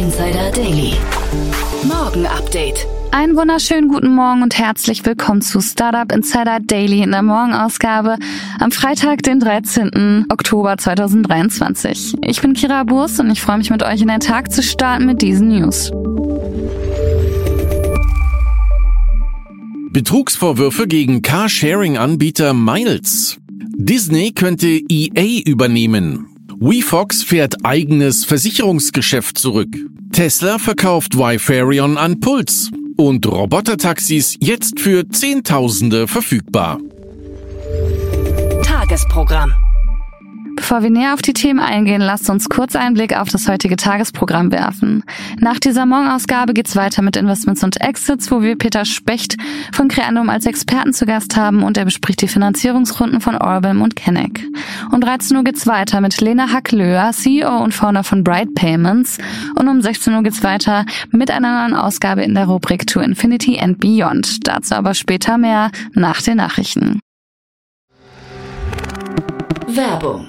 Insider Daily. Morgen Update. Einen wunderschönen guten Morgen und herzlich willkommen zu Startup Insider Daily in der Morgenausgabe am Freitag, den 13. Oktober 2023. Ich bin Kira Burs und ich freue mich mit euch in den Tag zu starten mit diesen News. Betrugsvorwürfe gegen Carsharing-Anbieter Miles. Disney könnte EA übernehmen. WeFox fährt eigenes Versicherungsgeschäft zurück. Tesla verkauft Wifarion an Puls. Und Robotertaxis jetzt für Zehntausende verfügbar. Tagesprogramm. Bevor wir näher auf die Themen eingehen, lasst uns kurz einen Blick auf das heutige Tagesprogramm werfen. Nach dieser Morgenausgabe geht's weiter mit Investments und Exits, wo wir Peter Specht von Creandum als Experten zu Gast haben und er bespricht die Finanzierungsrunden von Orbim und Kenneck. Um 13 Uhr geht's weiter mit Lena Hacklöhr, CEO und Founder von Bright Payments und um 16 Uhr geht's weiter mit einer neuen Ausgabe in der Rubrik To Infinity and Beyond. Dazu aber später mehr nach den Nachrichten. Werbung.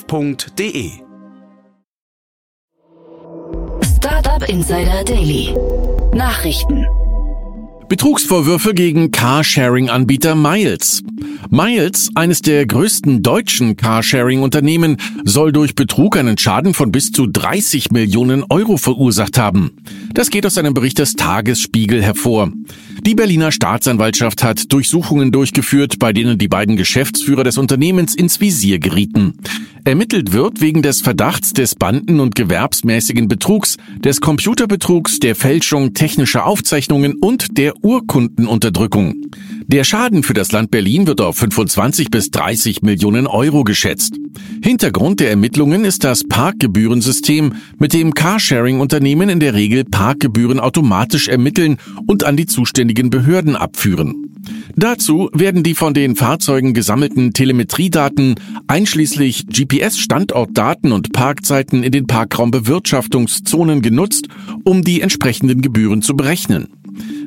startup.de. Startup Insider Daily. Nachrichten. Betrugsvorwürfe gegen Carsharing-Anbieter Miles. Miles, eines der größten deutschen Carsharing-Unternehmen, soll durch Betrug einen Schaden von bis zu 30 Millionen Euro verursacht haben. Das geht aus einem Bericht des Tagesspiegel hervor. Die Berliner Staatsanwaltschaft hat Durchsuchungen durchgeführt, bei denen die beiden Geschäftsführer des Unternehmens ins Visier gerieten. Ermittelt wird wegen des Verdachts des banden- und gewerbsmäßigen Betrugs, des Computerbetrugs, der Fälschung technischer Aufzeichnungen und der Urkundenunterdrückung. Der Schaden für das Land Berlin wird auf 25 bis 30 Millionen Euro geschätzt. Hintergrund der Ermittlungen ist das Parkgebührensystem, mit dem Carsharing-Unternehmen in der Regel Parkgebühren automatisch ermitteln und an die zuständigen Behörden abführen. Dazu werden die von den Fahrzeugen gesammelten Telemetriedaten einschließlich GPS-Standortdaten und Parkzeiten in den Parkraumbewirtschaftungszonen genutzt, um die entsprechenden Gebühren zu berechnen.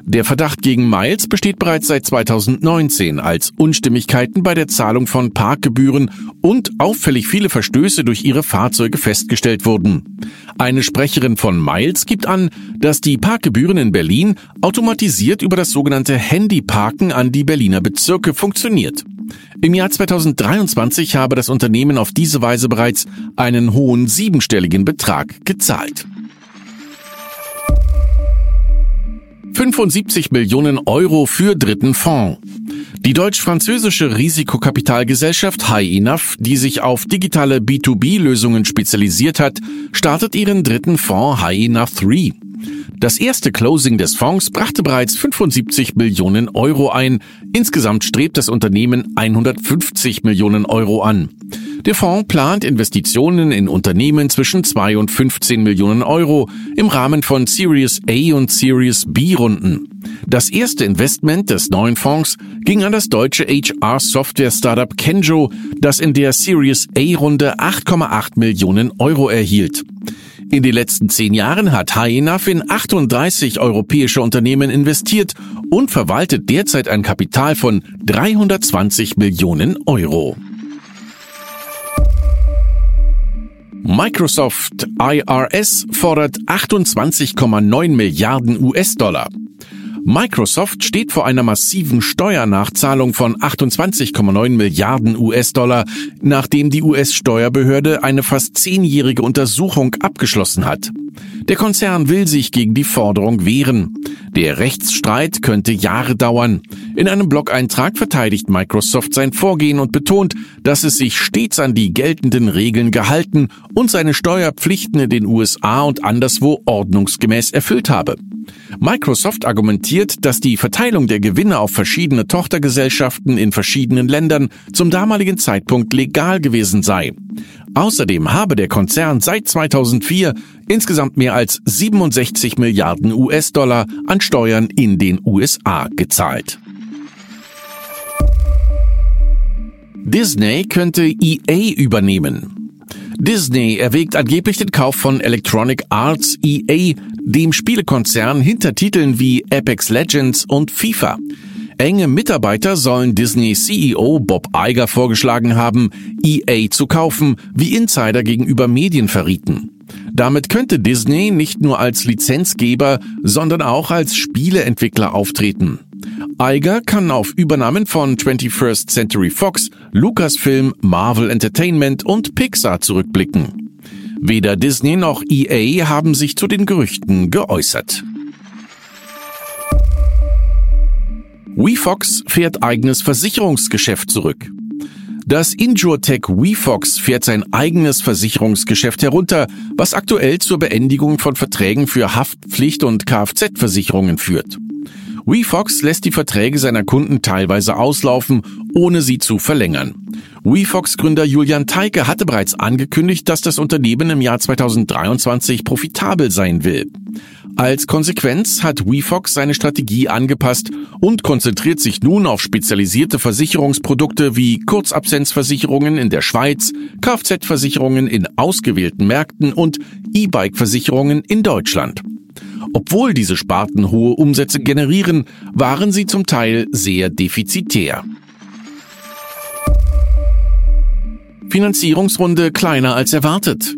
Der Verdacht gegen Miles besteht bereits seit 2019, als Unstimmigkeiten bei der Zahlung von Parkgebühren und auffällig viele Verstöße durch ihre Fahrzeuge festgestellt wurden. Eine Sprecherin von Miles gibt an, dass die Parkgebühren in Berlin automatisiert über das sogenannte Handyparken an die Berliner Bezirke funktioniert. Im Jahr 2023 habe das Unternehmen auf diese Weise bereits einen hohen siebenstelligen Betrag gezahlt. 75 Millionen Euro für dritten Fonds. Die deutsch-französische Risikokapitalgesellschaft High Enough, die sich auf digitale B2B-Lösungen spezialisiert hat, startet ihren dritten Fonds High Enough 3. Das erste Closing des Fonds brachte bereits 75 Millionen Euro ein. Insgesamt strebt das Unternehmen 150 Millionen Euro an. Der Fonds plant Investitionen in Unternehmen zwischen 2 und 15 Millionen Euro im Rahmen von Series A und Series B Runden. Das erste Investment des neuen Fonds ging an das deutsche HR-Software-Startup Kenjo, das in der Series A-Runde 8,8 Millionen Euro erhielt. In den letzten zehn Jahren hat Hyenaf in 38 europäische Unternehmen investiert und verwaltet derzeit ein Kapital von 320 Millionen Euro. Microsoft IRS fordert 28,9 Milliarden US-Dollar. Microsoft steht vor einer massiven Steuernachzahlung von 28,9 Milliarden US-Dollar, nachdem die US-Steuerbehörde eine fast zehnjährige Untersuchung abgeschlossen hat. Der Konzern will sich gegen die Forderung wehren. Der Rechtsstreit könnte Jahre dauern. In einem Blog-Eintrag verteidigt Microsoft sein Vorgehen und betont, dass es sich stets an die geltenden Regeln gehalten und seine Steuerpflichten in den USA und anderswo ordnungsgemäß erfüllt habe. Microsoft argumentiert, dass die Verteilung der Gewinne auf verschiedene Tochtergesellschaften in verschiedenen Ländern zum damaligen Zeitpunkt legal gewesen sei. Außerdem habe der Konzern seit 2004 insgesamt mehr als 67 Milliarden US-Dollar an Steuern in den USA gezahlt. Disney könnte EA übernehmen. Disney erwägt angeblich den Kauf von Electronic Arts EA, dem Spielekonzern hinter Titeln wie Apex Legends und FIFA. Enge Mitarbeiter sollen Disney CEO Bob Iger vorgeschlagen haben, EA zu kaufen, wie Insider gegenüber Medien verrieten. Damit könnte Disney nicht nur als Lizenzgeber, sondern auch als Spieleentwickler auftreten. Iger kann auf Übernahmen von 21st Century Fox, Lucasfilm, Marvel Entertainment und Pixar zurückblicken. Weder Disney noch EA haben sich zu den Gerüchten geäußert. WeFox fährt eigenes Versicherungsgeschäft zurück. Das InjurTech WeFox fährt sein eigenes Versicherungsgeschäft herunter, was aktuell zur Beendigung von Verträgen für Haftpflicht und Kfz-Versicherungen führt. WeFox lässt die Verträge seiner Kunden teilweise auslaufen, ohne sie zu verlängern. WeFox-Gründer Julian Teike hatte bereits angekündigt, dass das Unternehmen im Jahr 2023 profitabel sein will. Als Konsequenz hat WeFox seine Strategie angepasst und konzentriert sich nun auf spezialisierte Versicherungsprodukte wie Kurzabsenzversicherungen in der Schweiz, Kfz-Versicherungen in ausgewählten Märkten und E-Bike-Versicherungen in Deutschland. Obwohl diese Sparten hohe Umsätze generieren, waren sie zum Teil sehr defizitär. Finanzierungsrunde kleiner als erwartet.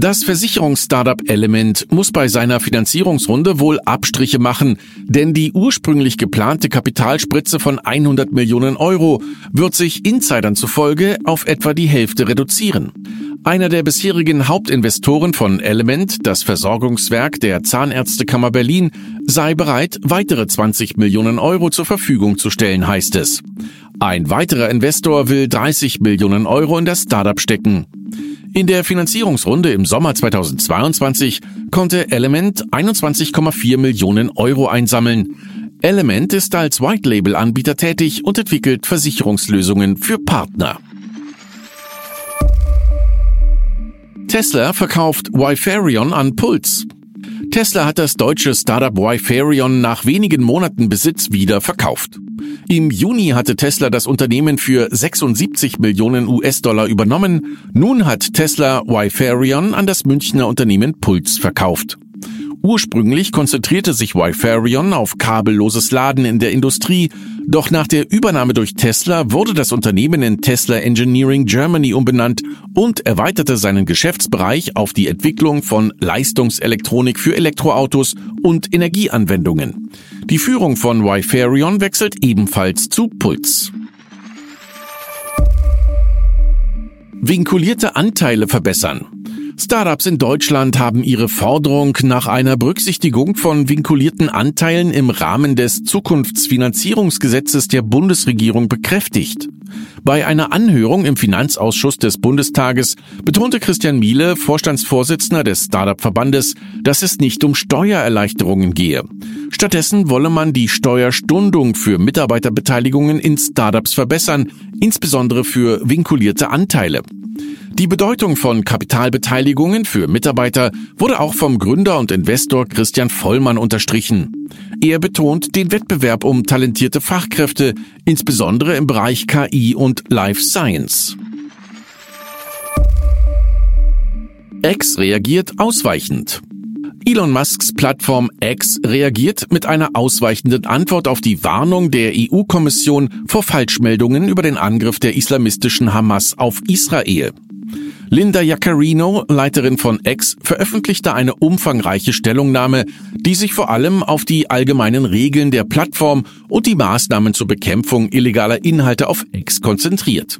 Das Versicherungsstartup Element muss bei seiner Finanzierungsrunde wohl Abstriche machen, denn die ursprünglich geplante Kapitalspritze von 100 Millionen Euro wird sich Insidern zufolge auf etwa die Hälfte reduzieren. Einer der bisherigen Hauptinvestoren von Element, das Versorgungswerk der Zahnärztekammer Berlin, sei bereit, weitere 20 Millionen Euro zur Verfügung zu stellen, heißt es. Ein weiterer Investor will 30 Millionen Euro in das Startup stecken. In der Finanzierungsrunde im Sommer 2022 konnte Element 21,4 Millionen Euro einsammeln. Element ist als White Label Anbieter tätig und entwickelt Versicherungslösungen für Partner. Tesla verkauft Wifarion an Puls. Tesla hat das deutsche Startup Wifarion nach wenigen Monaten Besitz wieder verkauft. Im Juni hatte Tesla das Unternehmen für 76 Millionen US-Dollar übernommen. Nun hat Tesla Wifarion an das Münchner Unternehmen Puls verkauft. Ursprünglich konzentrierte sich Wifarion auf kabelloses Laden in der Industrie, doch nach der Übernahme durch Tesla wurde das Unternehmen in Tesla Engineering Germany umbenannt und erweiterte seinen Geschäftsbereich auf die Entwicklung von Leistungselektronik für Elektroautos und Energieanwendungen. Die Führung von Wifarion wechselt ebenfalls zu Puls. Vinkulierte Anteile verbessern. Startups in Deutschland haben ihre Forderung nach einer Berücksichtigung von vinkulierten Anteilen im Rahmen des Zukunftsfinanzierungsgesetzes der Bundesregierung bekräftigt. Bei einer Anhörung im Finanzausschuss des Bundestages betonte Christian Miele, Vorstandsvorsitzender des Startup-Verbandes, dass es nicht um Steuererleichterungen gehe. Stattdessen wolle man die Steuerstundung für Mitarbeiterbeteiligungen in Startups verbessern, insbesondere für vinkulierte Anteile. Die Bedeutung von Kapitalbeteiligungen für Mitarbeiter wurde auch vom Gründer und Investor Christian Vollmann unterstrichen. Er betont den Wettbewerb um talentierte Fachkräfte, insbesondere im Bereich KI und Life Science. X reagiert ausweichend. Elon Musks Plattform X reagiert mit einer ausweichenden Antwort auf die Warnung der EU-Kommission vor Falschmeldungen über den Angriff der islamistischen Hamas auf Israel. Linda Jaccarino, Leiterin von X, veröffentlichte eine umfangreiche Stellungnahme, die sich vor allem auf die allgemeinen Regeln der Plattform und die Maßnahmen zur Bekämpfung illegaler Inhalte auf X konzentriert.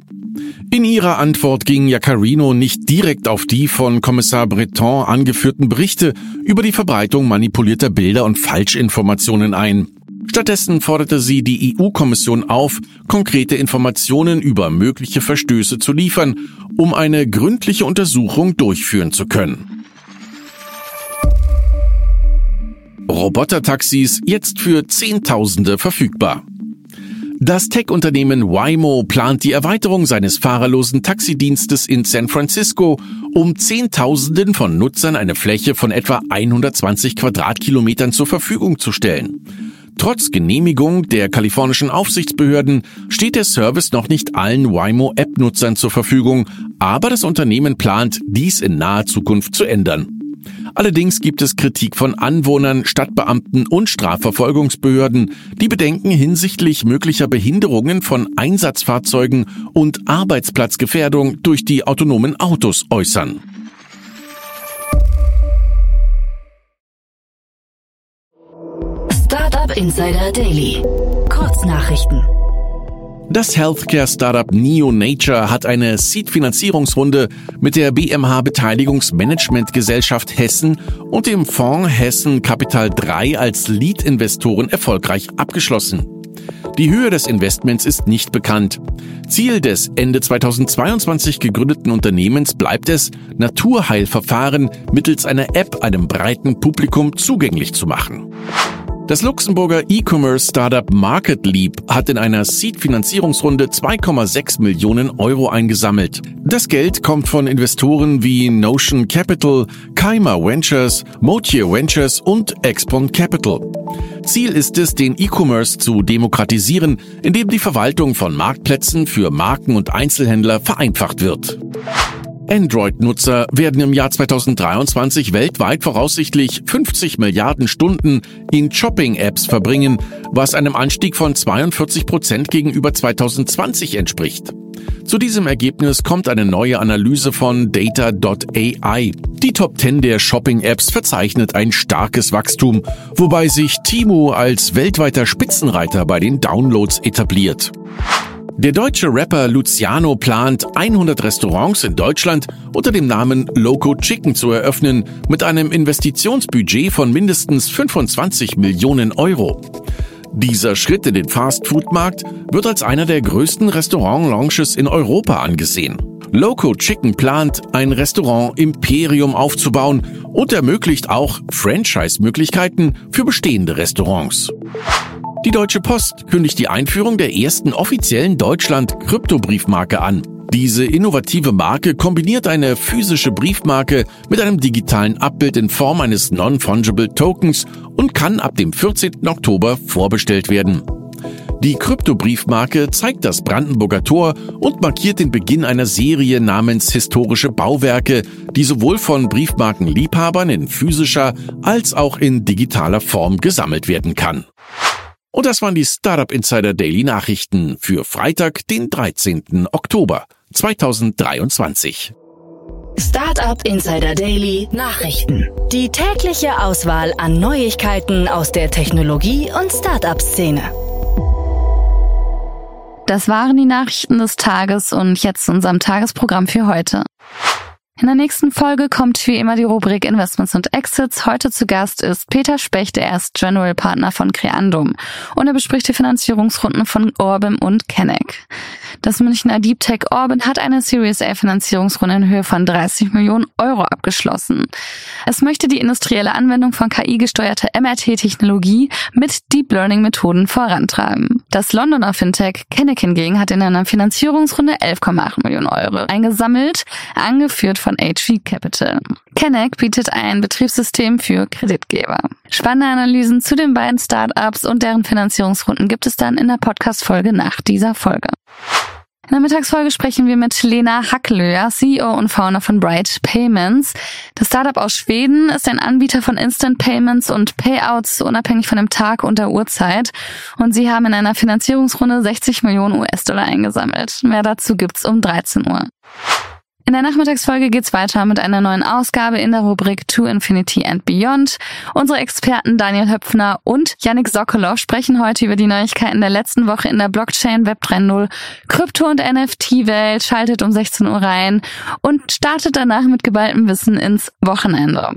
In ihrer Antwort ging Jaccarino nicht direkt auf die von Kommissar Breton angeführten Berichte über die Verbreitung manipulierter Bilder und Falschinformationen ein. Stattdessen forderte sie die EU-Kommission auf, konkrete Informationen über mögliche Verstöße zu liefern, um eine gründliche Untersuchung durchführen zu können. Robotertaxis jetzt für Zehntausende verfügbar. Das Tech-Unternehmen Waymo plant die Erweiterung seines fahrerlosen Taxidienstes in San Francisco, um Zehntausenden von Nutzern eine Fläche von etwa 120 Quadratkilometern zur Verfügung zu stellen. Trotz Genehmigung der kalifornischen Aufsichtsbehörden steht der Service noch nicht allen Waymo-App-Nutzern zur Verfügung, aber das Unternehmen plant, dies in naher Zukunft zu ändern. Allerdings gibt es Kritik von Anwohnern, Stadtbeamten und Strafverfolgungsbehörden, die Bedenken hinsichtlich möglicher Behinderungen von Einsatzfahrzeugen und Arbeitsplatzgefährdung durch die autonomen Autos äußern. Insider Daily. Kurznachrichten. Das Healthcare-Startup NeoNature hat eine Seed-Finanzierungsrunde mit der BMH Beteiligungsmanagement-Gesellschaft Hessen und dem Fonds Hessen Capital 3 als Lead-Investoren erfolgreich abgeschlossen. Die Höhe des Investments ist nicht bekannt. Ziel des Ende 2022 gegründeten Unternehmens bleibt es, Naturheilverfahren mittels einer App einem breiten Publikum zugänglich zu machen. Das Luxemburger E-Commerce-Startup MarketLeap hat in einer Seed-Finanzierungsrunde 2,6 Millionen Euro eingesammelt. Das Geld kommt von Investoren wie Notion Capital, Keimer Ventures, Motier Ventures und Expon Capital. Ziel ist es, den E-Commerce zu demokratisieren, indem die Verwaltung von Marktplätzen für Marken und Einzelhändler vereinfacht wird. Android-Nutzer werden im Jahr 2023 weltweit voraussichtlich 50 Milliarden Stunden in Shopping-Apps verbringen, was einem Anstieg von 42 Prozent gegenüber 2020 entspricht. Zu diesem Ergebnis kommt eine neue Analyse von Data.ai. Die Top 10 der Shopping-Apps verzeichnet ein starkes Wachstum, wobei sich Timo als weltweiter Spitzenreiter bei den Downloads etabliert. Der deutsche Rapper Luciano plant, 100 Restaurants in Deutschland unter dem Namen Loco Chicken zu eröffnen, mit einem Investitionsbudget von mindestens 25 Millionen Euro. Dieser Schritt in den Fast-Food-Markt wird als einer der größten Restaurant-Launches in Europa angesehen. Loco Chicken plant, ein Restaurant-Imperium aufzubauen und ermöglicht auch Franchise-Möglichkeiten für bestehende Restaurants. Die Deutsche Post kündigt die Einführung der ersten offiziellen Deutschland-Kryptobriefmarke an. Diese innovative Marke kombiniert eine physische Briefmarke mit einem digitalen Abbild in Form eines Non-Fungible Tokens und kann ab dem 14. Oktober vorbestellt werden. Die Kryptobriefmarke zeigt das Brandenburger Tor und markiert den Beginn einer Serie namens Historische Bauwerke, die sowohl von Briefmarkenliebhabern in physischer als auch in digitaler Form gesammelt werden kann. Und das waren die Startup Insider Daily Nachrichten für Freitag, den 13. Oktober 2023. Startup Insider Daily Nachrichten. Die tägliche Auswahl an Neuigkeiten aus der Technologie- und Startup-Szene. Das waren die Nachrichten des Tages und jetzt zu unserem Tagesprogramm für heute. In der nächsten Folge kommt wie immer die Rubrik Investments und Exits. Heute zu Gast ist Peter Specht, er ist General Partner von Creandum und er bespricht die Finanzierungsrunden von Orbim und Kennec. Das Münchner Deep Tech Orbin hat eine Series A Finanzierungsrunde in Höhe von 30 Millionen Euro abgeschlossen. Es möchte die industrielle Anwendung von KI-gesteuerter MRT-Technologie mit Deep Learning Methoden vorantreiben. Das Londoner Fintech Kennec hingegen hat in einer Finanzierungsrunde 11,8 Millionen Euro eingesammelt, angeführt von von HV Capital. Kennec bietet ein Betriebssystem für Kreditgeber. Spannende Analysen zu den beiden Startups und deren Finanzierungsrunden gibt es dann in der Podcast-Folge nach dieser Folge. In der Mittagsfolge sprechen wir mit Lena Hacklöer, CEO und Founder von Bright Payments. Das Startup aus Schweden ist ein Anbieter von Instant Payments und Payouts unabhängig von dem Tag und der Uhrzeit. Und sie haben in einer Finanzierungsrunde 60 Millionen US-Dollar eingesammelt. Mehr dazu gibt's um 13 Uhr. In der Nachmittagsfolge geht's weiter mit einer neuen Ausgabe in der Rubrik To Infinity and Beyond. Unsere Experten Daniel Höpfner und Yannick Sokolow sprechen heute über die Neuigkeiten der letzten Woche in der Blockchain Web 3.0, Krypto- und NFT-Welt, schaltet um 16 Uhr rein und startet danach mit geballtem Wissen ins Wochenende.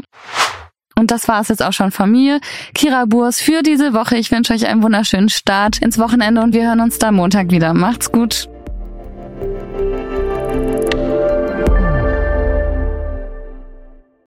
Und das war es jetzt auch schon von mir, Kira Burs, für diese Woche. Ich wünsche euch einen wunderschönen Start ins Wochenende und wir hören uns da Montag wieder. Macht's gut.